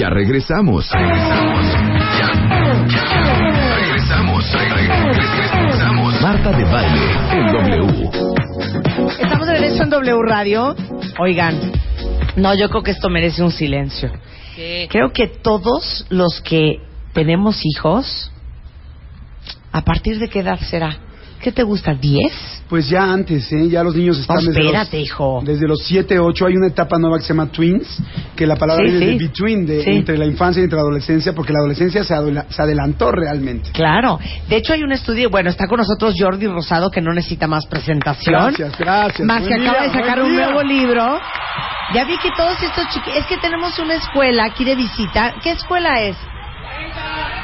Ya regresamos. Regresamos. Ya. Ya. Regresamos. Regresamos. Marta de Baile en W. Estamos de regreso en W Radio. Oigan, no, yo creo que esto merece un silencio. Creo que todos los que tenemos hijos, ¿a partir de qué edad será? ¿Qué te gusta? ¿10? Pues ya antes, ¿eh? Ya los niños están desde, los, hijo. desde los 7, 8. Hay una etapa nueva que se llama Twins, que la palabra Sí, viene sí. de between, de, Sí. entre la infancia y entre la adolescencia, porque la adolescencia se, adela- se adelantó realmente. Claro. De hecho, hay un estudio, bueno, está con nosotros Jordi Rosado, que no necesita más presentación. Gracias, gracias. Más que acaba de sacar un nuevo libro. Ya vi que todos estos chiquillos... Es que tenemos una escuela aquí de visita. ¿Qué escuela es?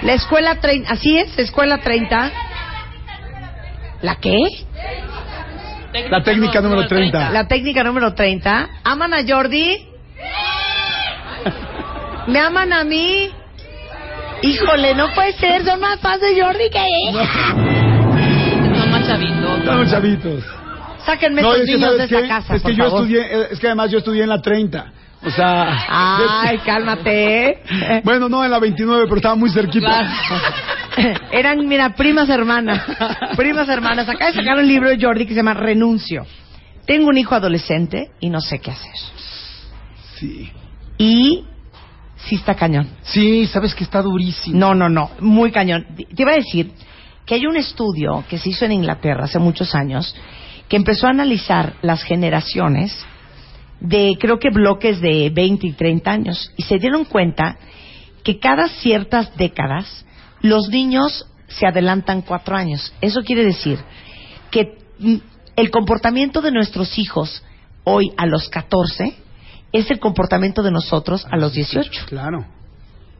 La escuela 30. ¿Así es? ¿Escuela 30? ¿La qué? La técnica número 30. La técnica número 30. ¿Aman a Jordi? ¿Me aman a mí? Híjole, no puede ser. Son más fans de Jordi que ella. Son más chavitos. Estamos chavitos. Sáquenme No, estos es que, niños de ¿sabes esta qué? casa, Es que por yo favor. estudié, eh, es que además yo estudié en la 30. O sea... Ay, cálmate. Bueno, no en la 29, pero estaba muy cerquita. Eran, mira, primas hermanas. Primas hermanas. Acá de sacar un libro de Jordi que se llama Renuncio. Tengo un hijo adolescente y no sé qué hacer. Sí. Y sí está cañón. Sí, sabes que está durísimo. No, no, no, muy cañón. Te iba a decir que hay un estudio que se hizo en Inglaterra hace muchos años que empezó a analizar las generaciones de, creo que bloques de 20 y 30 años, y se dieron cuenta que cada ciertas décadas los niños se adelantan cuatro años. Eso quiere decir que mm, el comportamiento de nuestros hijos hoy a los 14 es el comportamiento de nosotros a los 18. Claro.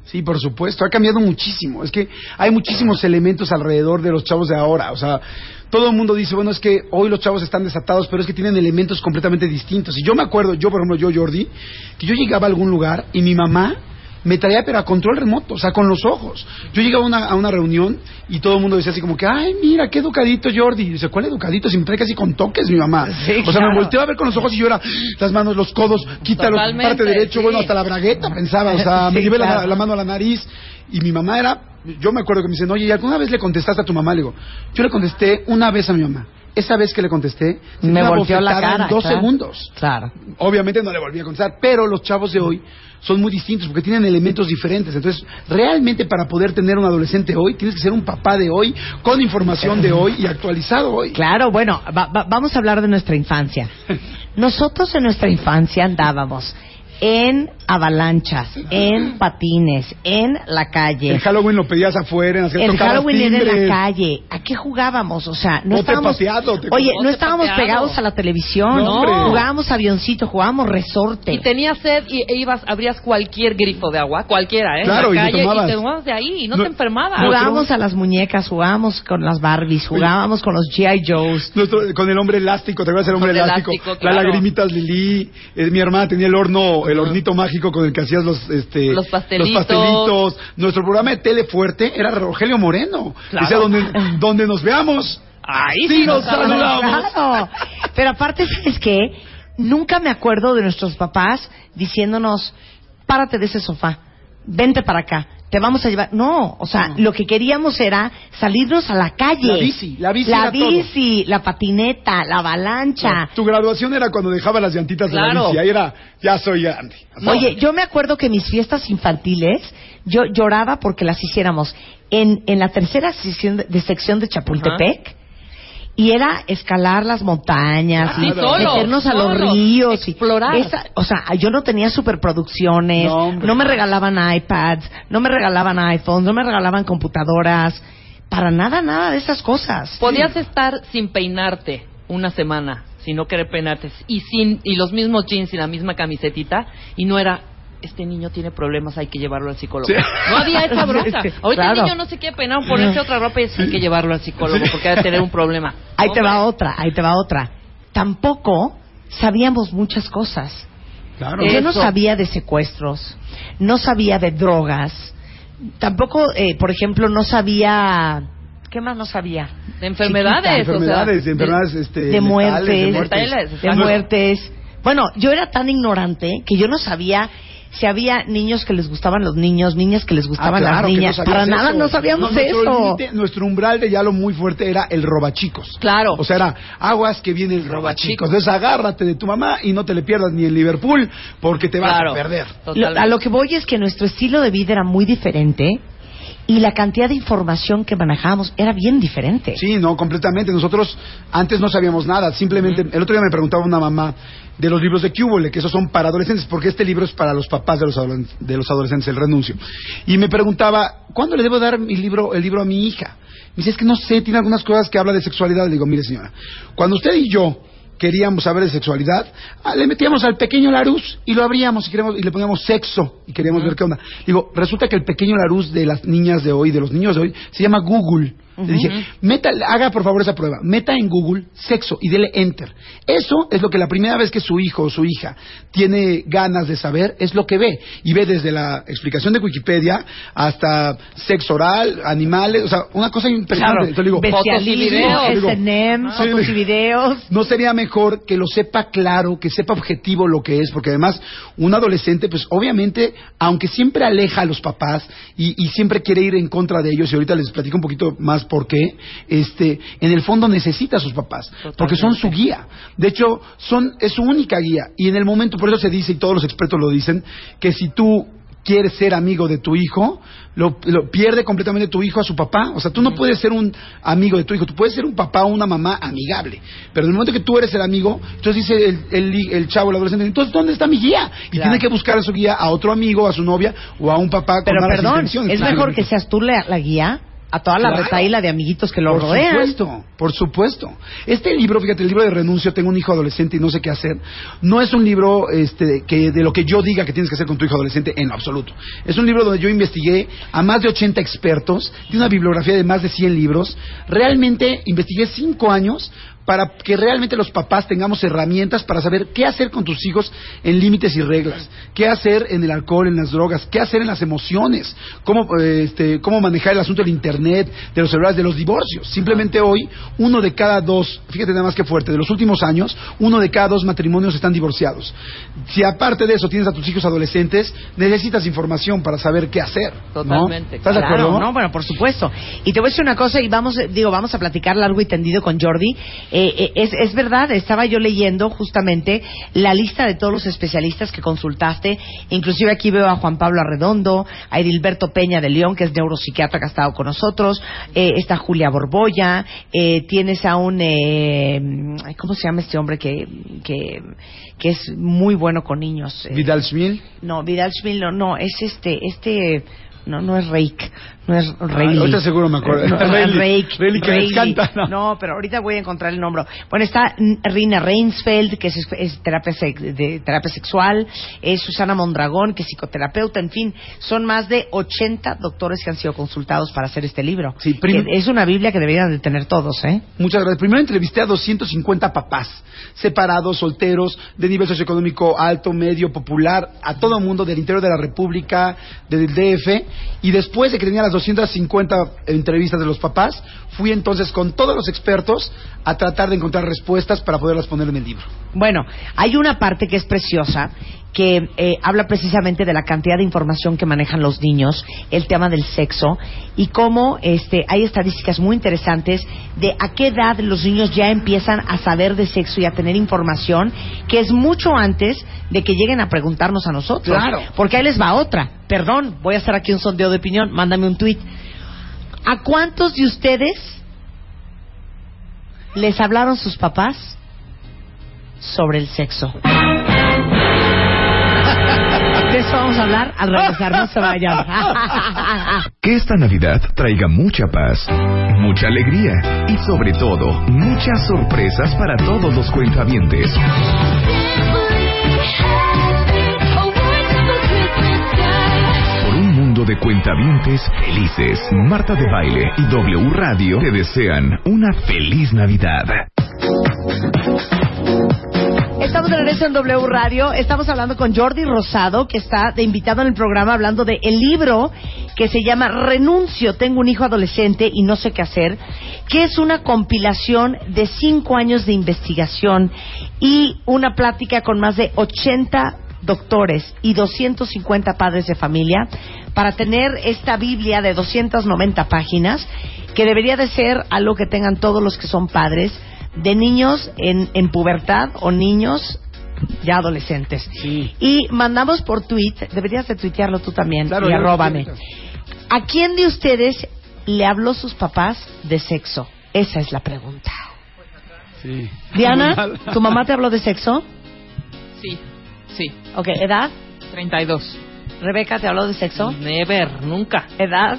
Sí, por supuesto, ha cambiado muchísimo. Es que hay muchísimos elementos alrededor de los chavos de ahora. O sea, todo el mundo dice, bueno, es que hoy los chavos están desatados, pero es que tienen elementos completamente distintos. Y yo me acuerdo, yo por ejemplo, yo Jordi, que yo llegaba a algún lugar y mi mamá me traía pero a control remoto, o sea, con los ojos. Yo llegaba a una, a una reunión y todo el mundo decía así como que, ay, mira, qué educadito Jordi. Y dice, ¿cuál educadito? Si me trae casi con toques mi mamá. Sí, o sea, claro. me volteaba a ver con los ojos y yo era, las manos, los codos, quítalo, Totalmente, parte derecho, sí. bueno, hasta la bragueta, pensaba, o sea, me llevé la- la, mano a la nariz y mi mamá era, yo me acuerdo que me dicen, oye, ¿y alguna vez le contestaste a tu mamá? Le digo, yo le contesté una vez a mi mamá. Esa vez que le contesté, se Me volteó la cara. en dos claro. segundos. Claro. Obviamente no le volví a contestar, pero los chavos de hoy son muy distintos porque tienen elementos diferentes. Entonces, realmente para poder tener un adolescente hoy, tienes que ser un papá de hoy, con información de hoy y actualizado hoy. Claro, bueno, va- va- vamos a hablar de nuestra infancia. Nosotros en nuestra infancia andábamos en avalanchas, en patines, en la calle. El Halloween lo pedías afuera, en El Halloween era en timbres. la calle. ¿A qué jugábamos? O sea, no Bote estábamos. pateado, te- Oye, no estábamos pateado. pegados a la televisión. No. Jugábamos avioncito, jugábamos resorte. Y tenías sed y e ibas, abrías cualquier grifo de agua, cualquiera, ¿eh? Claro, en y la te calle tomabas. y te tomabas de ahí y no, No- te enfermabas. no, Jugábamos a las muñecas, jugábamos con las Barbies, jugábamos con los G.I. Joes. Nuestro- con el hombre elástico, ¿te acuerdas del hombre Con el elástico? elástico, Las claro. lagrimitas Lili, eh, mi hermana tenía el horno, el hornito mágico con el que hacías los, este, Los pastelitos. los pastelitos. Nuestro programa de tele fuerte era Rogelio Moreno. Claro. Decía, donde, donde nos veamos. Ahí sí nos nos saludamos. saludamos. Claro. Pero aparte, ¿sabes qué? Nunca me acuerdo de nuestros papás diciéndonos, párate de ese sofá, vente para acá, te vamos a llevar. No, o sea, lo que queríamos era salirnos a la calle. La bici, la bici La era todo. bici, la patineta, la avalancha. Tu graduación era cuando dejaba las llantitas de la Claro. bici. Ahí era, ya soy grande. Oye, yo me acuerdo que mis fiestas infantiles, yo lloraba porque las hiciéramos en, en la tercera sección de, de sección de Chapultepec. Y era escalar las montañas Ah, y sí, solo, meternos a los ríos. y explorar. esa- o sea, yo no tenía superproducciones, No, no, me regalaban iPads, no me regalaban iPhones, no me regalaban computadoras. Para nada, nada de esas cosas. Podías estar sin peinarte una semana, sin no querer peinarte, y sin y los mismos jeans y la misma camisetita, y no era este niño tiene problemas, hay que llevarlo al psicólogo. Sí. No había esa bronca. Ahorita claro. el niño no se quiere peinar, ponerse otra ropa y es, hay que llevarlo al psicólogo porque debe tener un problema. Ahí te va otra, ahí te va otra. Tampoco sabíamos muchas cosas. Claro. Yo no sabía de secuestros, no sabía de drogas, tampoco, eh, por ejemplo, no sabía... ¿Qué más no sabía? De enfermedades, enfermedades, o sea, enfermedades este, de letales, muertes, de muertes. Letales, de muertes. Bueno, yo era tan ignorante que yo no sabía si había niños que les gustaban los niños, niñas que les gustaban Ah, claro las no niñas. Para nada eso. no sabíamos No, nuestro eso. nuestro umbral de diálogo muy fuerte era el robachicos. Claro. O sea, era aguas que viene el robachicos. Entonces agárrate de tu mamá y no te le pierdas ni en Liverpool porque te vas Claro. a perder. Lo- a lo que voy es que nuestro estilo de vida era muy diferente y la cantidad de información que manejábamos era bien diferente. Sí, no, completamente. Nosotros antes no sabíamos nada. Simplemente, el otro día me preguntaba una mamá de los libros de Cúbole, que esos son para adolescentes, porque este libro es para los papás de los, de los adolescentes, el renuncio. Y me preguntaba, ¿cuándo le debo dar mi libro, el libro a mi hija? Me dice, es que no sé, tiene algunas cosas que habla de sexualidad. Le digo, mire señora, cuando usted y yo queríamos saber de sexualidad, ah, le metíamos al pequeño Larus y lo abríamos y, queríamos, y le poníamos sexo y queríamos ver qué onda. Digo, resulta que el pequeño Larus de las niñas de hoy, de los niños de hoy, se llama Google. Le dije, meta, haga por favor esa prueba, meta en Google sexo y dele enter. Eso es lo que la primera vez que su hijo o su hija tiene ganas de saber, es lo que ve. Y ve desde la explicación de Wikipedia hasta sexo oral, animales, o sea, una cosa impresionante. Entonces le digo, Bestialismo, videos. Digo, S&M, sí, fotos y videos. ¿No sería mejor que lo sepa claro, que sepa objetivo lo que es? Porque además, un adolescente, pues obviamente, aunque siempre aleja a los papás y, y siempre quiere ir en contra de ellos, y ahorita les platico un poquito más por qué, este, en el fondo necesita a sus papás, porque son su guía. De hecho, son, es su única guía. Y en el momento, por eso se dice, y todos los expertos lo dicen, que si tú quieres ser amigo de tu hijo, lo, lo pierde completamente tu hijo a su papá. O sea, tú no puedes ser un amigo de tu hijo, tú puedes ser un papá o una mamá amigable. Pero en el momento que tú eres el amigo, entonces dice el, el, el chavo, el adolescente, entonces ¿dónde está mi guía? Y Claro. tiene que buscar a su guía a otro amigo, a su novia o a un papá Pero con malas perdón, intenciones. es Claro. mejor que seas tú la, la guía a toda la Claro. retaíla de amiguitos que lo por rodean. supuesto, por supuesto. Este libro, fíjate, el libro de renuncio, tengo un hijo adolescente y no sé qué hacer, no es un libro este, que de lo que yo diga que tienes que hacer con tu hijo adolescente en lo absoluto. Es un libro donde yo investigué a más de 80 expertos, tiene una bibliografía de más de 100 libros. Realmente investigué cinco años para que realmente los papás tengamos herramientas para saber qué hacer con tus hijos en límites y reglas, qué hacer en el alcohol, en las drogas, qué hacer en las emociones, cómo, eh, este, cómo manejar el asunto del internet, de los celulares, de los divorcios. Simplemente hoy, uno de cada dos, fíjate nada más que fuerte, de los últimos años, uno de cada dos matrimonios están divorciados. Si aparte de eso tienes a tus hijos adolescentes, necesitas información para saber qué hacer. ¿no? Totalmente, ¿Estás de Claro, acuerdo? no, bueno, por supuesto. Y te voy a decir una cosa y vamos, digo, vamos a platicar largo y tendido con Jordi. Eh, eh, es, es verdad, estaba yo leyendo justamente la lista de todos los especialistas que consultaste. Inclusive aquí veo a Juan Pablo Arredondo, a Edilberto Peña de León, que es neuropsiquiatra que ha estado con nosotros. Eh, está Julia Borboya. Eh, tienes a un, eh, ¿cómo se llama este hombre que, que, que es muy bueno con niños? Eh, Vidal Schmil. no, Vidal Schmil no, no, es este, este, no, no es Reik, no es Reilly. ahorita seguro me acuerdo. No, Reilly, Reilly que Reilly. ¿no? No, pero ahorita voy a encontrar el nombre. Bueno, está Rina Reinsfeld, que es, es terapia, de terapia sexual, es Susana Mondragón, que es psicoterapeuta, en fin, son más de 80 doctores que han sido consultados para hacer este libro. Sí, prim- Que es una Biblia que deberían de tener todos, ¿eh? Muchas gracias. Primero entrevisté a 250 papás, separados, solteros, de nivel socioeconómico alto, medio, popular, a todo mundo del interior de la República, del DF, y después de que tenía las 250 entrevistas de los papás, fui entonces con todos los expertos a tratar de encontrar respuestas para poderlas poner en el libro. Bueno, hay una parte que es preciosa que eh, habla precisamente de la cantidad de información que manejan los niños, el tema del sexo y cómo este, hay estadísticas muy interesantes de a qué edad los niños ya empiezan a saber de sexo y a tener información que es mucho antes de que lleguen a preguntarnos a nosotros. Claro. Porque ahí les va otra. Perdón, voy a hacer aquí un sondeo de opinión. Mándame un tweet. ¿A cuántos de ustedes les hablaron sus papás sobre el sexo? Vamos a hablar al regresar, no se. Que esta Navidad traiga mucha paz, mucha alegría y sobre todo muchas sorpresas para todos los cuentavientes. De cuentavientes felices, Marta de Baile y W Radio te desean una feliz Navidad. Estamos de regreso en W Radio. Estamos hablando con Jordi Rosado, que está de invitado en el programa hablando de el libro que se llama Renuncio, tengo un hijo adolescente y no sé qué hacer, que es una compilación de cinco años de investigación y una plática con más de 80 doctores y 250 padres de familia para tener esta Biblia de 290 páginas que debería de ser algo que tengan todos los que son padres de niños en, en pubertad o niños ya adolescentes. Sí. Y mandamos por tweet, deberías de tuitearlo tú también, Claro, y arróbame. ¿A quién de ustedes le habló sus papás de sexo? Esa es la pregunta. Sí. Diana, ¿tu mamá te habló de sexo? Sí, sí. Ok, ¿edad? 32. Rebeca, ¿te habló de sexo? Never, nunca. ¿Edad?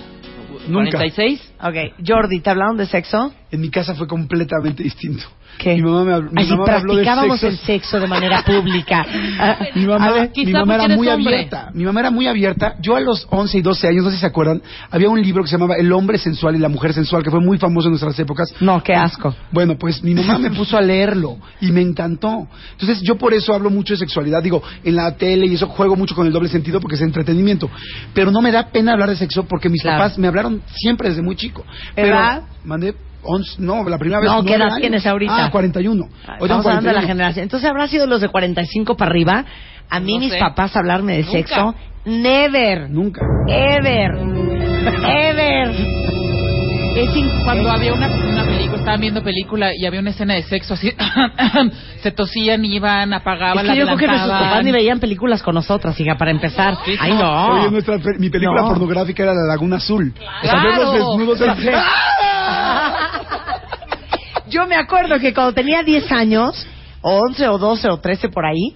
Nunca. 46. Ok, Jordi, ¿te hablaron de sexo? En mi casa fue completamente distinto. ¿Qué? Mi mamá me, habl- mi Así mamá habló de practicábamos el sexo de manera pública. Ah, Mi mamá, ver, mi quizá mamá porque era muy hombre. abierta. Mi mamá era muy abierta. Yo a los 11 y 12 años, no sé si se acuerdan, había un libro que se llamaba El hombre sensual y la mujer sensual, que fue muy famoso en nuestras épocas. No, qué asco. Bueno, pues mi mamá me puso a leerlo y me encantó. Entonces yo por eso hablo mucho de sexualidad. Digo, en la tele y eso juego mucho con el doble sentido porque es entretenimiento. Pero no me da pena hablar de sexo porque mis Claro. papás me hablaron siempre desde muy chico. Pero ¿Edad? mandé 11, no, la primera vez. No, ¿qué edad años. tienes ahorita? Ah, 41. Ah, Ahorita Estamos hablando de la 41. generación. Entonces habrá sido los de 45 para arriba. A mí No mis sé. papás hablarme de Nunca. sexo. Never. Nunca. Ever. Ever. Es Cuando había una, una película, estaban viendo película y había una escena de sexo así, se tosían, iban, apagaban, Es que yo la creo que nuestros papás ni veían películas con nosotras, hija, para empezar. Ay, no. Oye, nuestra pe- mi película No. pornográfica era La Laguna Azul. Claro. los desnudos Yo me acuerdo que cuando tenía 10 años, o 11 o 12 o 13 por ahí,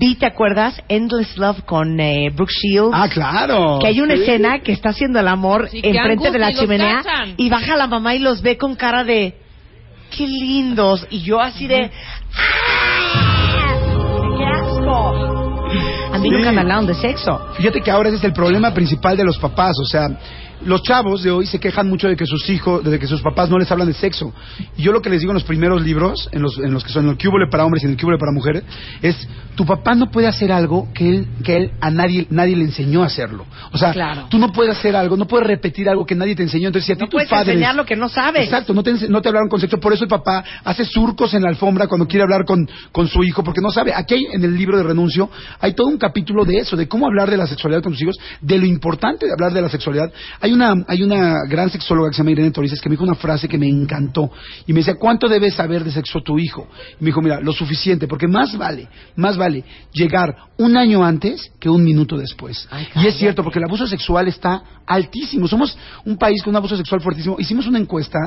vi, ¿te acuerdas? Endless Love con eh, Brooke Shields. Ah, claro. que hay una Sí. escena que está haciendo el amor Sí, enfrente de la chimenea y baja la mamá y los ve con cara de qué lindos y yo así de ¡Ah! ¡Qué asco! A mí Sí. nunca me hablaron de sexo. Fíjate que ahora ese es el problema principal de los papás, o sea, los chavos de hoy se quejan mucho de que sus hijos, de que sus papás no les hablan de sexo. Y yo lo que les digo en los primeros libros, en los, en los que son el cúbole para hombres y en el cúbole para mujeres, es tu papá no puede hacer algo que él, que él a nadie, nadie le enseñó a hacerlo. O sea, Claro. tú no puedes hacer algo, no puedes repetir algo que nadie te enseñó. Entonces, si a ti No tus puedes padres enseñar lo que no sabes. Exacto, no te, no te hablaron con sexo, por eso el papá hace surcos en la alfombra cuando quiere hablar con, con su hijo, porque no sabe. Aquí hay, en el libro de renuncio hay todo un capítulo de eso, de cómo hablar de la sexualidad con tus hijos, de lo importante de hablar de la sexualidad. Hay una, hay una gran sexóloga que se llama Irene Torices que me dijo una frase que me encantó y me decía, ¿cuánto debes saber de sexo tu hijo? Y me dijo, mira, lo suficiente, porque más vale, más vale llegar un año antes que un minuto después. Ay, y es cierto, porque el abuso sexual está altísimo. Somos un país con un abuso sexual fuertísimo. Hicimos una encuesta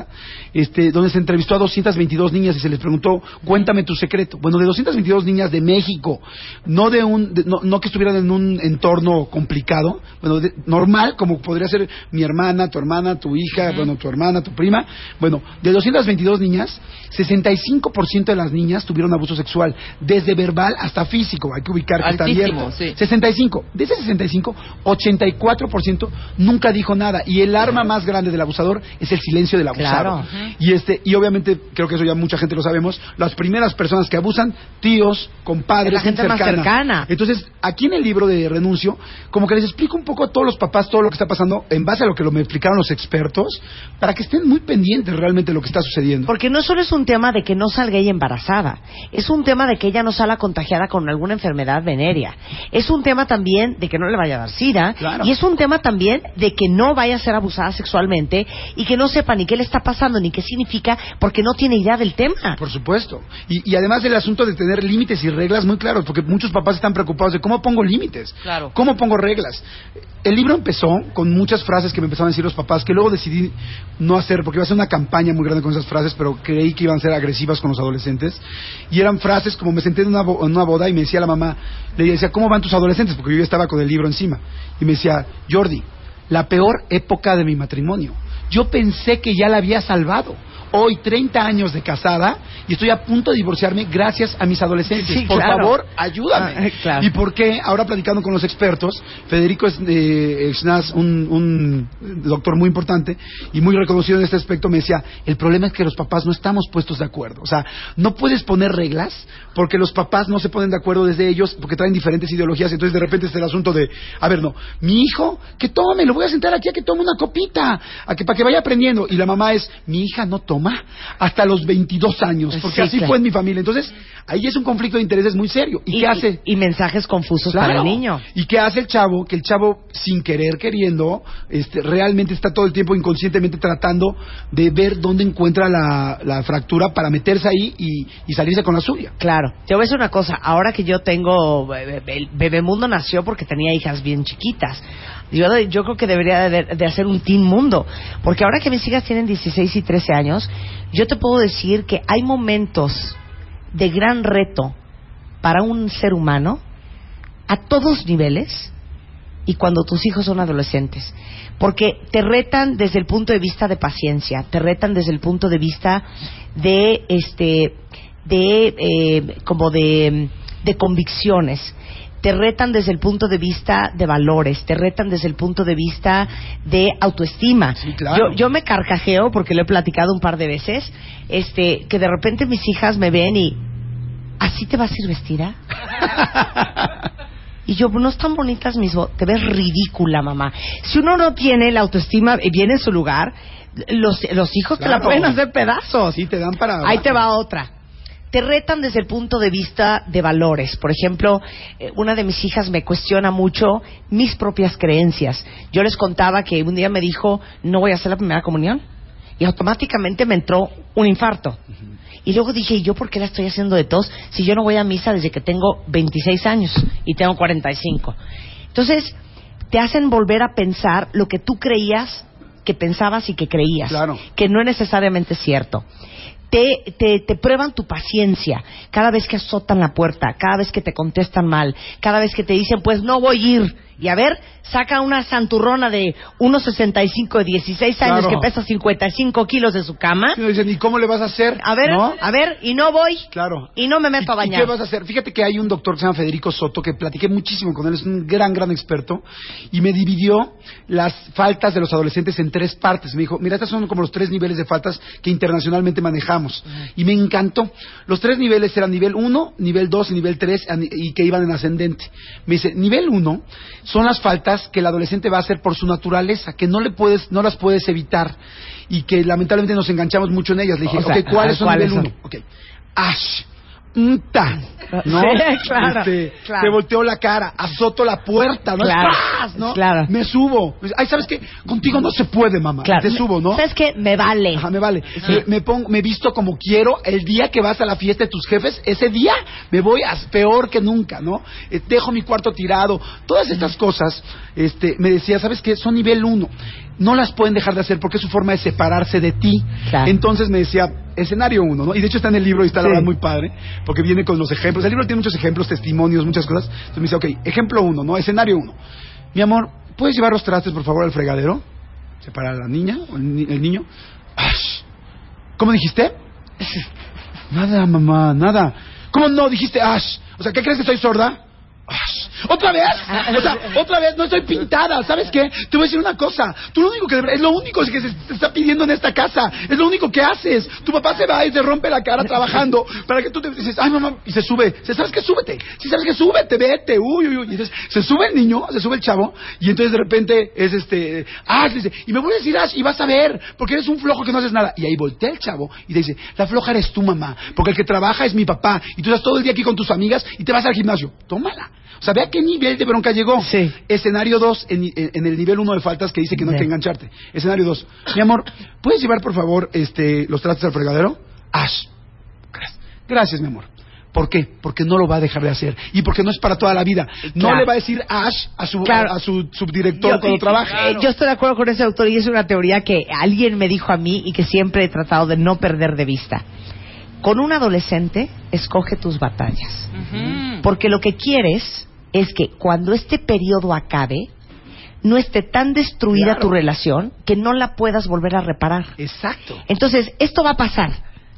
este, donde se entrevistó a 222 niñas y se les preguntó, cuéntame tu secreto. Bueno, de 222 niñas de México, no de un, de- no, no que estuvieran en un entorno complicado, bueno, de- normal, como podría ser mi hermana, tu hermana, tu hija, bueno, tu hermana, tu prima. Bueno, de 222 niñas, 65% de las niñas tuvieron abuso sexual, desde verbal hasta físico. Hay que ubicar que está abierto. sí. 65. De ese 65, 84% nunca dijo nada. Y el arma más grande del abusador es el silencio del abusado. Claro. Y este, y obviamente, creo que eso ya mucha gente lo sabemos, las primeras personas que abusan, tíos, compadres, Es la gente más cercana. Entonces, aquí en el libro de Renuncio, como que les explico un poco a todos los papás todo lo que está pasando en base a lo que lo me explicaron los expertos, para que estén muy pendientes realmente de lo que está sucediendo. Porque no solo es un tema de que no salga ella embarazada, es un tema de que ella no salga contagiada con alguna enfermedad venérea, es un tema también de que no le vaya a dar sida, Claro. y es un tema también de que no vaya a ser abusada sexualmente y que no sepa ni qué le está pasando ni qué significa porque no tiene idea del tema. Por supuesto. Y, y además el asunto de tener límites y reglas muy claros, porque muchos papás están preocupados de cómo pongo límites, Claro. cómo pongo reglas. El libro empezó con muchas frases que me empezaron a decir los papás, que luego decidí no hacer, porque iba a ser una campaña muy grande con esas frases, pero creí que iban a ser agresivas con los adolescentes. Y eran frases como me senté en una, en una boda y me decía la mamá, le decía, ¿cómo van tus adolescentes? Porque yo ya estaba con el libro encima. Y me decía, Jordi, la peor época de mi matrimonio. Yo pensé que ya la había salvado. Hoy, 30 años de casada, y estoy a punto de divorciarme gracias a mis adolescentes. Sí, Por claro. favor, ayúdame. Ah, claro. ¿Y por qué? Ahora platicando con los expertos, Federico es, eh, un, un doctor muy importante y muy reconocido en este aspecto, me decía, el problema es que los papás no estamos puestos de acuerdo. O sea, no puedes poner reglas porque los papás no se ponen de acuerdo desde ellos porque traen diferentes ideologías. Entonces de repente es el asunto de, a ver, no, mi hijo, que tome, lo voy a sentar aquí a que tome una copita, a que, para que vaya aprendiendo. Y la mamá es, mi hija no toma hasta los 22 años, porque Sí, así claro. fue en mi familia. Entonces, ahí es un conflicto de intereses muy serio. ¿Y, qué hace? Y, mensajes confusos para el niño. ¿Y qué hace el chavo? Que el chavo, sin querer, queriendo, este, realmente está todo el tiempo inconscientemente tratando de ver dónde encuentra la, la fractura para meterse ahí y, y salirse con la suya. Claro. Te voy a decir una cosa. Ahora que yo tengo. eh, El Bebemundo nació porque tenía hijas bien chiquitas. Yo, yo creo que debería de, de hacer un Teen Mundo. Porque ahora que mis hijas tienen 16 y 13 años, yo te puedo decir que hay momentos de gran reto para un ser humano a todos niveles y cuando tus hijos son adolescentes. Porque te retan desde el punto de vista de paciencia, te retan desde el punto de vista de, este, de, eh, como de, de convicciones. Te retan desde el punto de vista de valores, te retan desde el punto de vista de autoestima. Sí, claro. Yo, yo me carcajeo porque lo he platicado un par de veces, este, que de repente mis hijas me ven y ¿así te vas a ir vestida? Y yo, no están bonitas mis te ves ridícula, mamá. Si uno no tiene la autoestima bien en su lugar, los, los hijos te la pueden hacer pedazos. Sí, te dan para... Ahí te va otra. Te retan desde el punto de vista de valores. Por ejemplo, eh, una de mis hijas me cuestiona mucho mis propias creencias. Yo les contaba que un día me dijo, no voy a hacer la primera comunión. Y automáticamente me entró un infarto. Y luego dije, ¿y yo por qué la estoy haciendo de tos si yo no voy a misa desde que tengo 26 años y tengo 45? Entonces, te hacen volver a pensar lo que tú creías que pensabas y que creías, Claro. que no es necesariamente cierto. Te, te, te prueban tu paciencia cada vez que azotan la puerta, cada vez que te contestan mal, cada vez que te dicen, pues no voy a ir. Y a ver, saca una santurrona de 1,65 de 16 años Claro. que pesa 55 kilos de su cama. Y uno dice, ¿y cómo le vas a hacer? A ver, ¿No? a ver, y no voy. Claro. Y no me meto a ¿Y- ¿Y bañar. qué vas a hacer? Fíjate que hay un doctor que se llama Federico Soto, que platiqué muchísimo con él, es un gran, gran experto, y me dividió las faltas de los adolescentes en tres partes. Me dijo, mira, estos son como los tres niveles de faltas que internacionalmente manejamos. Y me encantó. Los tres niveles eran nivel 1, nivel 2 y nivel 3, y que iban en ascendente. Me dice, nivel 1 son las faltas que el adolescente va a hacer por su naturaleza, que no le puedes, no las puedes evitar, y que lamentablemente nos enganchamos mucho en ellas. Le dije, O sea, ¿cuáles son ¿cuáles nivel son? 1? Ok. Ash. Nta, ¿no? Sí, claro, Este, claro. Te volteo la cara, azoto la puerta, ¿no? Claro, ¡Paz! ¿no? claro. Me subo. Ay, ¿sabes qué? Contigo no se puede, mamá. Claro. Te subo, ¿no? ¿Sabes qué? Me vale. Ajá, me vale. Me, me pongo, me visto como quiero. El día que vas a la fiesta de tus jefes, ese día me voy a peor que nunca, ¿no? Eh, dejo mi cuarto tirado. Todas estas cosas, este, me decía, ¿sabes qué? Son nivel uno. No las pueden dejar de hacer porque es su forma de separarse de ti. Claro. Entonces me decía, escenario uno, ¿no? Y de hecho está en el libro y está la Sí. verdad muy padre, porque viene con los ejemplos. El libro tiene muchos ejemplos, testimonios, muchas cosas. Entonces me dice, ok, ejemplo uno, ¿no? Escenario uno. Mi amor, ¿puedes llevar los trastes, por favor, al fregadero? Se para la niña, o el, ni- el niño. Ash. ¿Cómo dijiste? Nada, mamá, nada. ¿Cómo no dijiste Ash? O sea, ¿qué crees que soy sorda? Ash. ¿Otra vez? O sea, otra vez, no estoy pintada, ¿sabes qué? Te voy a decir una cosa. Tú lo único que es lo único que se te está pidiendo en esta casa. Es lo único que haces. Tu papá se va y se rompe la cara trabajando para que tú te dices, ay mamá, y se sube. Dice, ¿Sabes qué? Súbete. Si sabes que súbete, vete. Uy, uy, uy. Y entonces se sube el niño, se sube el chavo, y entonces de repente es este, Ash, dice, y me voy a decir Ash, y vas a ver, porque eres un flojo que no haces nada. Y ahí voltea el chavo y te dice, la floja eres tú, mamá, porque el que trabaja es mi papá, y tú estás todo el día aquí con tus amigas y te vas al gimnasio. Tómala. O sea, ve a qué nivel de bronca llegó. Sí. Escenario 2, en, en- en el nivel 1 de faltas que dice que no hay que engancharte. Escenario 2. Mi amor, ¿puedes llevar, por favor, este, los trastes al fregadero? Ash. Gracias. Gracias, mi amor. ¿Por qué? Porque no lo va a dejar de hacer. Y porque no es para toda la vida. No Claro. le va a decir Ash a su, Claro. a, a su subdirector Yo- cuando y- trabaja. eh, yo estoy de acuerdo con ese autor y es una teoría que alguien me dijo a mí y que siempre he tratado de no perder de vista. Con un adolescente, escoge tus batallas. Porque lo que quieres es que cuando este periodo acabe, no esté tan destruida Claro. tu relación que no la puedas volver a reparar. Exacto. Entonces, esto va a pasar.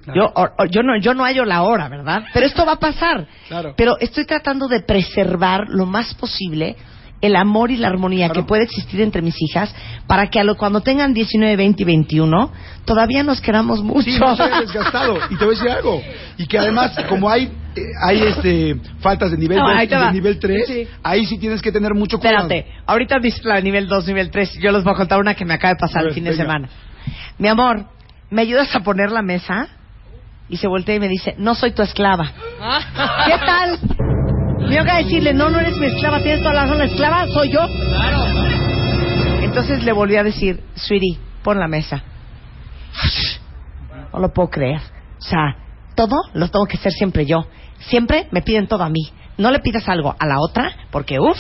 Claro. Yo, o- o- yo, no, yo no hallo la hora, ¿verdad? Pero esto va a pasar. Claro. Pero estoy tratando de preservar lo más posible el amor y la armonía Claro. que puede existir entre mis hijas para que a lo, cuando tengan 19, 20 y 21 todavía nos queramos mucho. Sí, no se desgastado. Y te voy a decir algo. Y que además, como hay, eh, hay este, faltas de nivel No, 2 ahí y de nivel 3, Sí. ahí sí tienes que tener mucho cuidado. Espérate, ahorita dices la nivel 2, nivel 3. Yo les voy a contar una que me acaba de pasar A el ver, fin de venga. semana. Mi amor, ¿me ayudas a poner la mesa? Y se voltea y me dice, no soy tu esclava. ¿Qué tal? Me que decirle, no, no eres mi esclava, tienes toda la razón, la esclava soy yo. Entonces le volví a decir, sweetie, pon la mesa. No lo puedo creer. O sea, todo lo tengo que hacer siempre yo. Siempre me piden todo a mí. No le pidas algo a la otra, porque uff,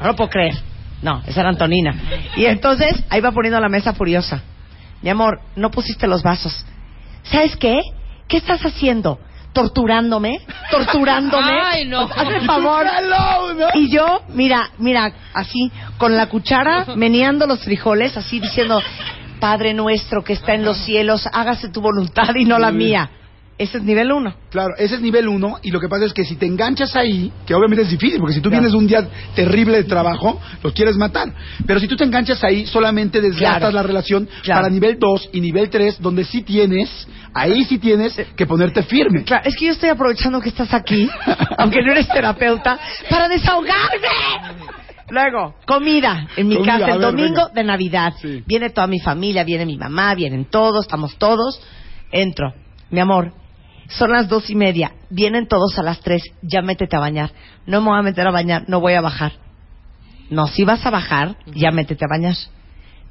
no lo puedo creer. No, esa era Antonina. Y entonces ahí va poniendo la mesa furiosa. Mi amor, no pusiste los vasos. ¿Sabes qué? ¿Qué estás haciendo? Torturándome, torturándome. Ay, no. Haz el favor. Y yo, mira, mira, así, con la cuchara, meneando los frijoles, así diciendo, Padre nuestro que está en los cielos, hágase tu voluntad y no la mía. Ese es nivel uno. Claro, ese es nivel uno y lo que pasa es que si te enganchas ahí, que obviamente es difícil, porque si tú vienes de un día terrible de trabajo, los quieres matar. Pero si tú te enganchas ahí, solamente desgastas Claro. la relación Claro. para nivel 2 y nivel 3, donde sí tienes, ahí sí tienes que ponerte firme. Claro, es que yo estoy aprovechando que estás aquí, aunque no eres terapeuta, para desahogarme. Luego, comida en mi Comida, casa el ver, domingo venga. de Navidad. Sí. Viene toda mi familia, viene mi mamá, vienen todos, estamos todos. Entro, mi amor. Son las dos y media, vienen todos a las tres, ya métete a bañar. No me voy a meter a bañar, no voy a bajar. No, si vas a bajar, ya métete a bañar.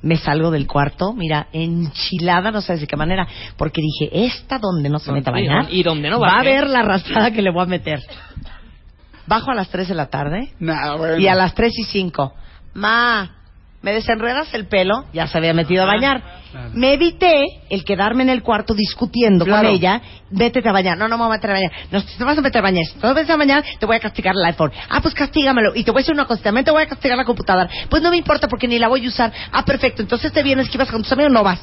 Me salgo del cuarto, mira, enchilada, no sabes de qué manera, porque dije, esta donde no se mete a y bañar, y donde no va a ver la arrastrada que le voy a meter. Bajo a las 3 de la tarde Nah, bueno. y a las 3 y 5, ma, ¿me desenredas el pelo? Ya se había metido a bañar. Me evité el quedarme en el cuarto discutiendo Claro. con ella, métete a bañar. No, no me voy a meter a bañar. No, si te vas a meter a bañar, si te vas a meter a bañar, te voy a castigar el iPhone. Ah, pues castígamelo. Y te voy a decir una cosa, también te voy a castigar la computadora. Pues no me importa porque ni la voy a usar. Ah, perfecto. Entonces te vienes que ibas con tus amigos, no vas.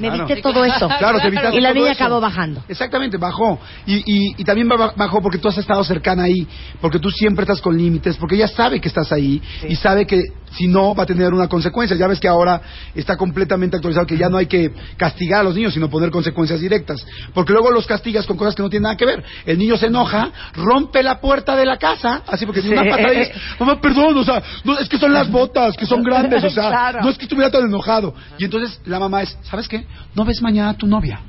Me Claro. evité todo eso. Claro, te evitaste Y la todo niña eso. acabó bajando. Exactamente, bajó. Y, y, y también ba- bajó porque tú has estado cercana ahí, porque tú siempre estás con límites, porque ella sabe que estás ahí y sabe que si no va a tener una consecuencia. Ya ves que ahora está completamente actualizado que ya no hay que castigar a los niños, sino poner consecuencias directas. Porque luego los castigas con cosas que no tienen nada que ver. El niño se enoja, rompe la puerta de la casa, así porque Sí. ni una patada y dices, mamá, perdón, o sea, no, es que son las botas, que son grandes, o sea, Claro. no es que estuviera tan enojado. Y entonces la mamá es, ¿sabes qué? ¿No ves mañana a tu novia?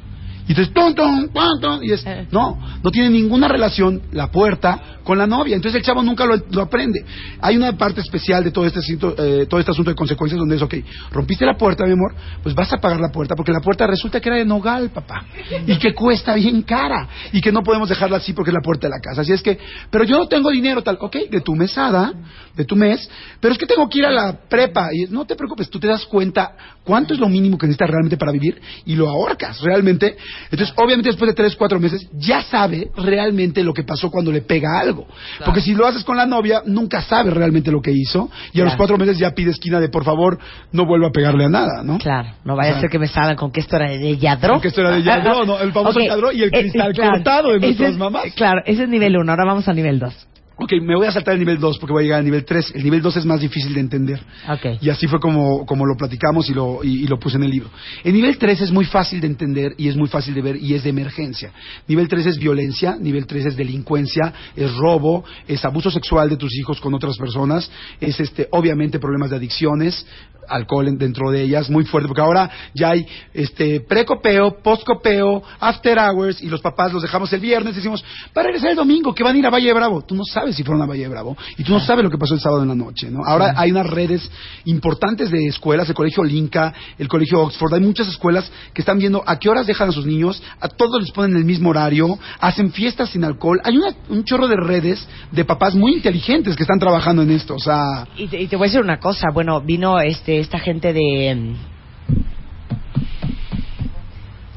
Y entonces, ton, ton, ton, ton, y es, no, no tiene ninguna relación la puerta con la novia. Entonces el chavo nunca lo, lo aprende. Hay una parte especial de todo este, asunto, eh, todo este asunto de consecuencias donde es, ok, rompiste la puerta, mi amor, pues vas a pagar la puerta, porque la puerta resulta que era de nogal, papá, y que cuesta bien cara, y que no podemos dejarla así porque es la puerta de la casa. Así es que, pero yo no tengo dinero, tal, ok, de tu mesada, de tu mes, pero es que tengo que ir a la prepa, y no te preocupes, tú te das cuenta cuánto es lo mínimo que necesitas realmente para vivir, y lo ahorcas realmente. Entonces, obviamente después de tres, cuatro meses, ya sabe realmente lo que pasó cuando le pega algo. Porque si lo haces con la novia, nunca sabe realmente lo que hizo, y a los cuatro meses ya pide esquina de, por favor, no vuelva a pegarle a nada, ¿no? Claro, no vaya O sea, a ser que me salgan con que esto era de Yadro. Con que esto era de Yadro, ¿no? El famoso Ok, Yadro y el eh, cristal claro, cortado de nuestras es- mamás. Claro, ese es nivel uno, ahora vamos a nivel dos. Ok, me voy a saltar el nivel 2 porque voy a llegar al nivel 3. El nivel 2 es más difícil de entender. Ok. Y así fue como, como lo platicamos y lo, y, y lo puse en el libro. El nivel 3 es muy fácil de entender y es muy fácil de ver y es de emergencia. Nivel 3 es violencia, nivel 3 es delincuencia, es robo, es abuso sexual de tus hijos con otras personas, es este, obviamente problemas de adicciones, alcohol en- dentro de ellas, muy fuerte, porque ahora ya hay este precopeo, postcopeo, after hours, y los papás los dejamos el viernes, decimos, para regresar el domingo, que van a ir a Valle de Bravo. Tú no sabes si fueron a Valle de Bravo, y tú no sabes lo que pasó el sábado en la noche, ¿no? Ahora hay unas redes importantes de escuelas, el colegio Linca, el colegio Oxford, hay muchas escuelas que están viendo a qué horas dejan a sus niños, a todos les ponen el mismo horario, hacen fiestas sin alcohol, hay una- un chorro de redes de papás muy inteligentes que están trabajando en esto, o sea... Y te, y te voy a decir una cosa, bueno, vino este esta gente de... mm,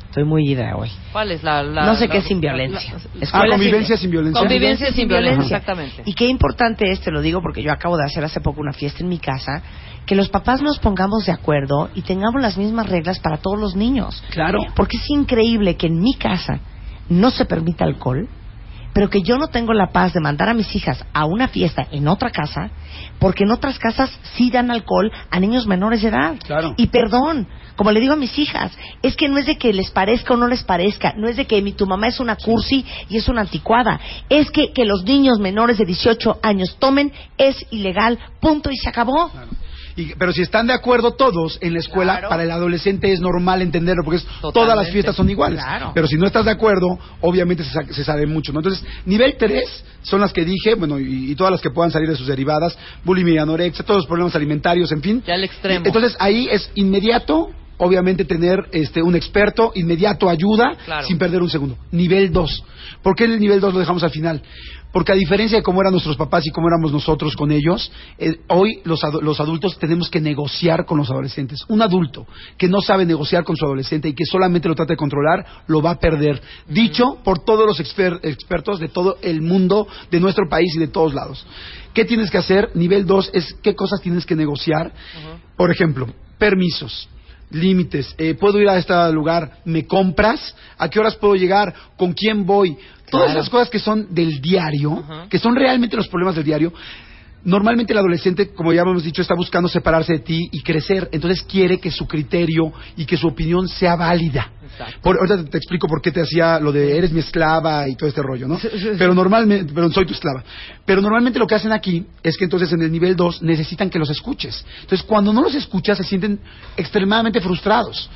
Estoy muy ida hoy. ¿Cuál es la, la- no sé la- qué es sin la- violencia. la- Ah, convivencia sin violencia. Convivencia sin violencia, exactamente. Y qué importante es, te lo digo porque yo acabo de hacer hace poco una fiesta en mi casa, que los papás nos pongamos de acuerdo y tengamos las mismas reglas para todos los niños. Claro. Porque es increíble que en mi casa no se permita alcohol, pero que yo no tengo la paz de mandar a mis hijas a una fiesta en otra casa, porque en otras casas sí dan alcohol a niños menores de edad. Claro. Y perdón, como le digo a mis hijas, es que no es de que les parezca o no les parezca, no es de que mi, tu mamá es una cursi y es una anticuada, es que, que los niños menores de 18 años tomen es ilegal, punto y se acabó. Y- pero si están de acuerdo todos en la escuela, Claro. para el adolescente es normal entenderlo, porque es- todas las fiestas son iguales. Claro. Pero si no estás de acuerdo, obviamente se, se sabe mucho. ¿no? Entonces, nivel 3 son las que dije, bueno, y, y todas las que puedan salir de sus derivadas, bulimia, anorexia, todos los problemas alimentarios, en fin. Ya al extremo. Entonces, ahí es inmediato, obviamente, tener este un experto, inmediato ayuda, Claro. sin perder un segundo. Nivel 2. ¿Por qué el nivel 2 lo dejamos al final? Porque a diferencia de cómo eran nuestros papás y cómo éramos nosotros con ellos, eh, hoy los, los adultos tenemos que negociar con los adolescentes. Un adulto que no sabe negociar con su adolescente y que solamente lo trata de controlar, lo va a perder. Dicho por todos los exper- expertos de todo el mundo, de nuestro país y de todos lados. ¿Qué tienes que hacer? Nivel 2 es qué cosas tienes que negociar. Por ejemplo, permisos límites. Eh, ¿Puedo ir a este lugar? ¿Me compras? ¿A qué horas puedo llegar? ¿Con quién voy? Todas Claro. esas cosas que son del diario, que son realmente los problemas del diario. Normalmente el adolescente, como ya hemos dicho, está buscando separarse de ti y crecer. Entonces quiere que su criterio y que su opinión sea válida. Por, ahorita te, te explico por qué te hacía lo de eres mi esclava y todo este rollo, ¿no? Pero normalmente, pero soy tu esclava. Pero normalmente lo que hacen aquí es que entonces en el nivel 2 necesitan que los escuches. Entonces cuando no los escuchas se sienten extremadamente frustrados.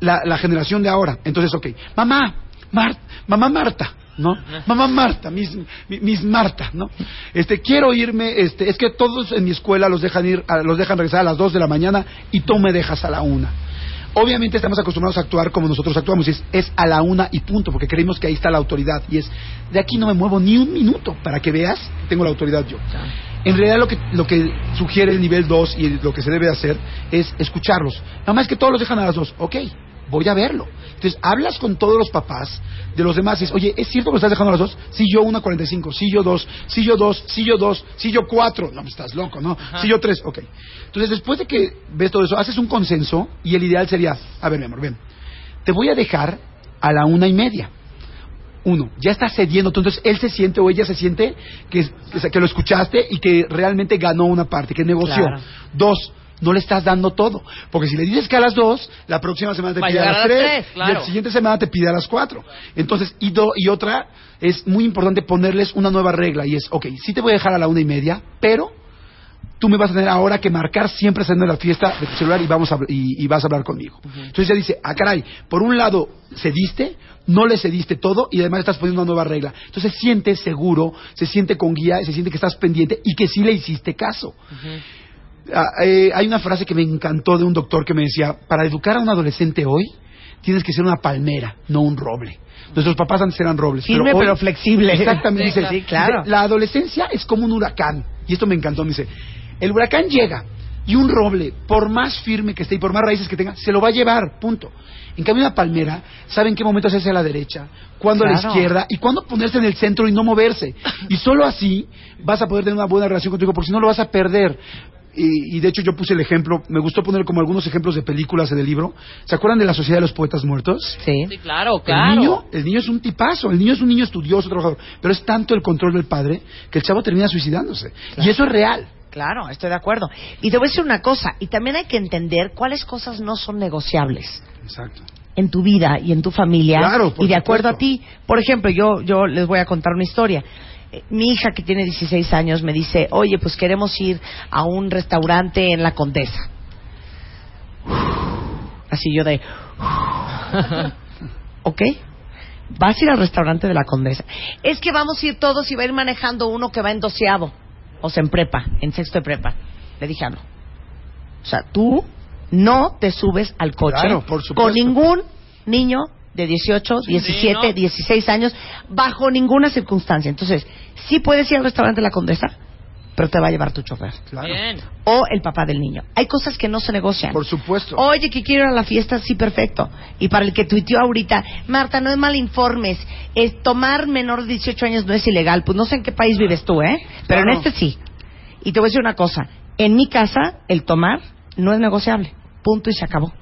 La, la generación de ahora. Entonces, ok, mamá, Mar- mamá Marta, ¿no? Mamá Marta, mis, mi- mis Marta, ¿no? Este, quiero irme, este, es que todos en mi escuela los dejan ir, a- los dejan regresar a las 2 de la mañana y tú me dejas a la una. Obviamente estamos acostumbrados a actuar como nosotros actuamos, y es, es a la una y punto, porque creemos que ahí está la autoridad, y es, de aquí no me muevo ni un minuto, para que veas que tengo la autoridad yo. En realidad lo que, lo que sugiere el nivel 2 y lo que se debe hacer es escucharlos. Nada más que todos los dejan a las 2, ok, voy a verlo. Entonces hablas con todos los papás de los demás y dices, oye, ¿es cierto que lo estás dejando a las 2? Sí, yo 1.45, sí, yo 2, sí, yo 2, sí, yo 2, sí, yo 4. No, estás loco, ¿no? Sí, yo 3, ok. Entonces después de que ves todo eso, haces un consenso y el ideal sería, a ver, mi amor, ven, te voy a dejar a la una y media. Uno, ya está cediendo, entonces él se siente o ella se siente que, que, que lo escuchaste y que realmente ganó una parte, que negoció. Claro. Dos, no le estás dando todo. Porque si le dices que a las dos, la próxima semana te Va pide a las a las tres, tres, y claro. la siguiente semana te pide a las cuatro. Entonces, y, do- y otra, es muy importante ponerles una nueva regla y es, ok, sí te voy a dejar a la una y media, pero tú me vas a tener ahora que marcar siempre saliendo de la fiesta de tu celular y, vamos a, y, y vas a hablar conmigo. Entonces ella dice, ah, caray, por un lado cediste, no le cediste todo y además estás poniendo una nueva regla. Entonces se siente seguro, se siente con guía, se siente que estás pendiente y que sí le hiciste caso. Eh, hay una frase que me encantó de un doctor que me decía, para educar a un adolescente hoy, tienes que ser una palmera, no un roble. Nuestros papás antes eran robles. Firme hoy- pero flexible. Exactamente. Sí, dice, claro. dice, la adolescencia es como un huracán. Y esto me encantó. Me dice, el huracán llega y un roble, por más firme que esté y por más raíces que tenga, se lo va a llevar, punto. En cambio, una palmera sabe en qué momento hacerse a la derecha, cuándo a la izquierda y cuándo ponerse en el centro y no moverse. Y solo así vas a poder tener una buena relación contigo, porque si no lo vas a perder. Y, y de hecho yo puse el ejemplo, me gustó poner como algunos ejemplos de películas en el libro. ¿Se acuerdan de la Sociedad de los Poetas Muertos? Sí. Sí, claro, El claro. niño, el niño es un tipazo, el niño es un niño estudioso, trabajador, pero es tanto el control del padre que el chavo termina suicidándose. Y eso es real. Claro, estoy de acuerdo. Y te voy a decir una cosa, y también hay que entender cuáles cosas no son negociables Exacto. en tu vida y en tu familia Claro, por y de acuerdo a ti. Por ejemplo, yo yo les voy a contar una historia. Mi hija que tiene 16 años me dice, oye, pues queremos ir a un restaurante en la Condesa. Así yo de, ¿ok? Vas a ir al restaurante de la Condesa. Es que vamos a ir todos y va a ir manejando uno que va en doceavo, o sea, en prepa, en sexto de prepa. Le dije, no. O sea, tú no te subes al coche Claro, por con ningún niño de 18, 17, no. 16 años, bajo ninguna circunstancia. Entonces, sí puedes ir al restaurante de la Condesa, pero te va a llevar tu chofer. Claro. Bien. O el papá del niño. Hay cosas que no se negocian. Por supuesto. Oye, que quiero ir a la fiesta, sí, perfecto. Y para el que tuiteó ahorita, Marta, no es mal informes, es tomar menor de 18 años no es ilegal. Pues no sé en qué país vives tú, ¿eh? Pero en este sí. Y te voy a decir una cosa, en mi casa el tomar no es negociable. Punto y se acabó.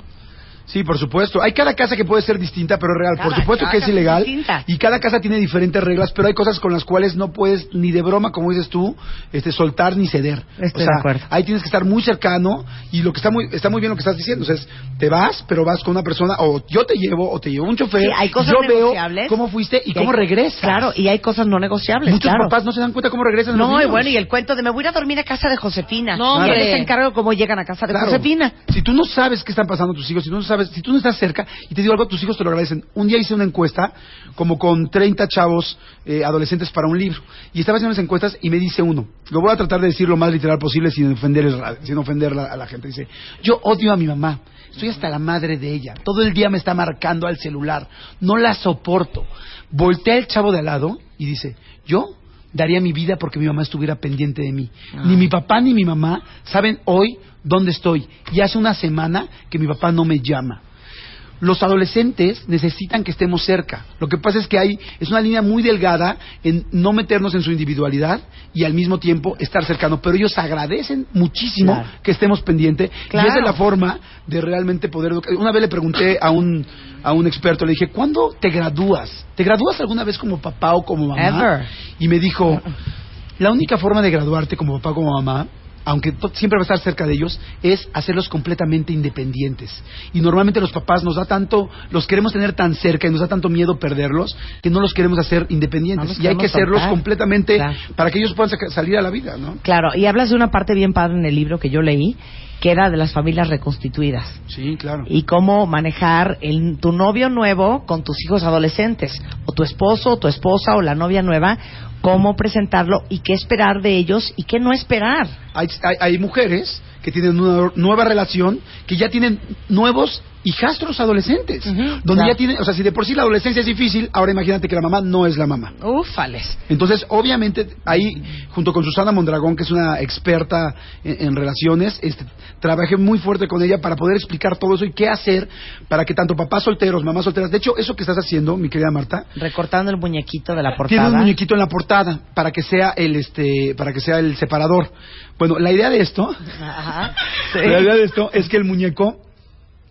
Sí, por supuesto. Hay cada casa que puede ser distinta, pero real. Cada- por supuesto que es ilegal. Y cada casa tiene diferentes reglas, pero hay cosas con las cuales no puedes ni de broma, como dices tú, este, soltar ni ceder. Estoy o sea, de acuerdo. ahí tienes que estar muy cercano y lo que está muy, está muy bien lo que estás diciendo. O sea, es, te vas, pero vas con una persona, o yo te llevo, o te llevo un chofer. Sí, hay cosas yo veo negociables. cómo fuiste y Y cómo hay- regresas. Claro, y hay cosas no negociables, Muchos claro. papás no se dan cuenta cómo regresan. los No, y bueno, y el cuento de me voy a ir a dormir a casa de Josefina. No, y hombre. él se encarga de cómo llegan a casa de Claro. Josefina. Si tú no sabes qué están pasando tus hijos, si tú no sabes, si tú no estás cerca, y te digo algo, tus hijos te lo agradecen. Un día hice una encuesta, como con 30 chavos eh, adolescentes para un libro, y estaba haciendo las encuestas y me dice uno, lo voy a tratar de decir lo más literal posible sin ofender, el sin ofender a la gente. Dice, yo odio a mi mamá, estoy hasta la madre de ella, todo el día me está marcando al celular, no la soporto. Voltea el chavo de al lado y dice, yo daría mi vida porque mi mamá estuviera pendiente de mí. Ni mi papá ni mi mamá saben hoy dónde estoy. Y hace una semana que mi papá no me llama. Los adolescentes necesitan que estemos cerca. Lo que pasa es que hay es una línea muy delgada en no meternos en su individualidad y al mismo tiempo estar cercano. Pero ellos agradecen muchísimo Claro. que estemos pendientes Claro. y esa es la forma de realmente poder educar. Una vez le pregunté a un a un experto, le dije, ¿cuándo te gradúas? ¿Te gradúas alguna vez como papá o como mamá? Ever. Y me dijo, la única forma de graduarte como papá o como mamá, aunque siempre va a estar cerca de ellos, es hacerlos completamente independientes. Y normalmente los papás nos da tanto, los queremos tener tan cerca y nos da tanto miedo perderlos, que no los queremos hacer independientes. No y hay que hacerlos soltar. completamente Claro. para que ellos puedan salir a la vida, ¿no? Claro, y hablas de una parte bien padre en el libro que yo leí, que era de las familias reconstituidas. Sí, claro. y cómo manejar el, tu novio nuevo con tus hijos adolescentes, o tu esposo, o tu esposa, o la novia nueva, cómo presentarlo y qué esperar de ellos y qué no esperar. hay, hay- hay mujeres que tienen una nueva relación, que ya tienen nuevos hijastros adolescentes, donde claro. ya tienen, o sea, si de por sí la adolescencia es difícil, ahora imagínate que la mamá no es la mamá. Ufales. Entonces, obviamente, ahí, junto con Susana Mondragón, que es una experta en, en relaciones, este, trabajé muy fuerte con ella para poder explicar todo eso y qué hacer para que tanto papás solteros, mamás solteras, de hecho, eso que estás haciendo, mi querida Marta, Recortando el muñequito de la tiene portada. un muñequito en la portada para que sea el, este, para que sea el separador. Bueno, la idea de esto, Ajá. Sí. la idea de esto es que el muñeco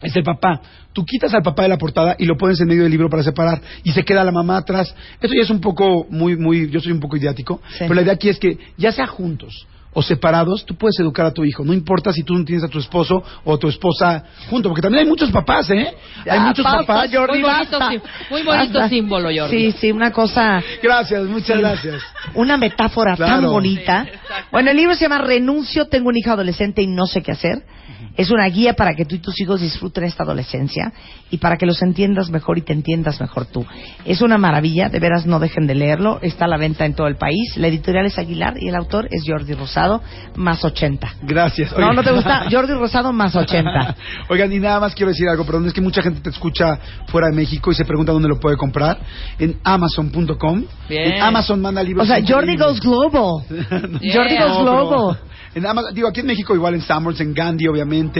es el papá. Tú quitas al papá de la portada y lo pones en medio del libro para separar y se queda la mamá atrás. Esto ya es un poco muy, muy, yo soy un poco idiático, Sí. pero la idea aquí es que ya sea juntos o separados, tú puedes educar a tu hijo. No importa si tú no tienes a tu esposo o a tu esposa junto, porque también hay muchos papás, ¿eh? Ya, hay muchos basta, papás. Jordi, Muy bonito basta. sí- muy bonito Basta. símbolo, Jordi. Sí, sí, una cosa, Gracias, muchas gracias. una metáfora tan bonita. Bueno, el libro se llama Renuncio, tengo un hijo adolescente y no sé qué hacer. Es una guía para que tú y tus hijos disfruten esta adolescencia y para que los entiendas mejor y te entiendas mejor tú. Es una maravilla, de veras no dejen de leerlo. Está a la venta en todo el país. La editorial es Aguilar y el autor es Jordi Rosado, más 80. Gracias. No, Oigan. ¿no te gusta? Jordi Rosado, más 80. Oigan, y nada más quiero decir algo, perdón, es que mucha gente te escucha fuera de México y se pregunta dónde lo puede comprar. En Amazon.com. Bien. En Amazon manda libros. O sea, Jordi goes global. Yeah. Jordi goes No, global. En Amazon, digo, aquí en México igual en Summers, en Gandhi, obviamente,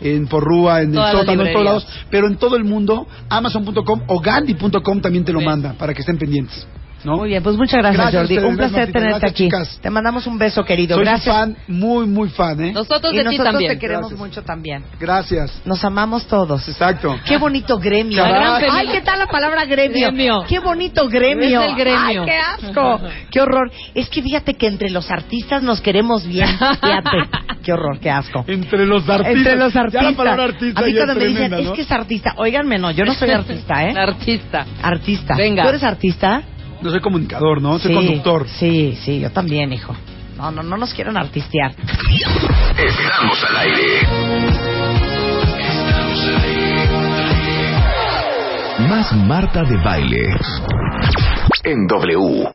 en Porrúa, en el Todas las sótano, en todos lados, pero en todo el mundo, Amazon.com o Gandhi.com también te lo Bien. manda para que estén pendientes. ¿No? Muy bien, pues muchas gracias, Gracias Jordi. ustedes, Un placer tenerte Gracias, aquí. chicas. Te mandamos un beso, querido. Soy gracias. un fan, muy, muy fan, ¿eh? Nosotros y de ti nosotros también. te queremos Gracias. mucho también. Gracias. Nos amamos todos. Exacto. Qué bonito gremio. Ay. ¿qué tal la palabra gremio? Gremio. Qué bonito gremio. Es el gremio. Ay, qué asco. Qué horror. Es que fíjate que entre los artistas nos queremos bien. Fíjate. Qué horror, qué asco. Entre los artistas. Entre los Ya artistas. la palabra artista A mí ya cuando me dicen, tremenda, es ¿no? que es artista. Óiganme, no, yo no soy artista, ¿eh? Artista. Artista. Venga. ¿Tú eres artista? No soy comunicador, ¿no? Soy sí, conductor. Sí, sí, yo también, hijo. No, no, no nos quieren artistear. Estamos al aire. Estamos al aire. Más Marta de baile. En W.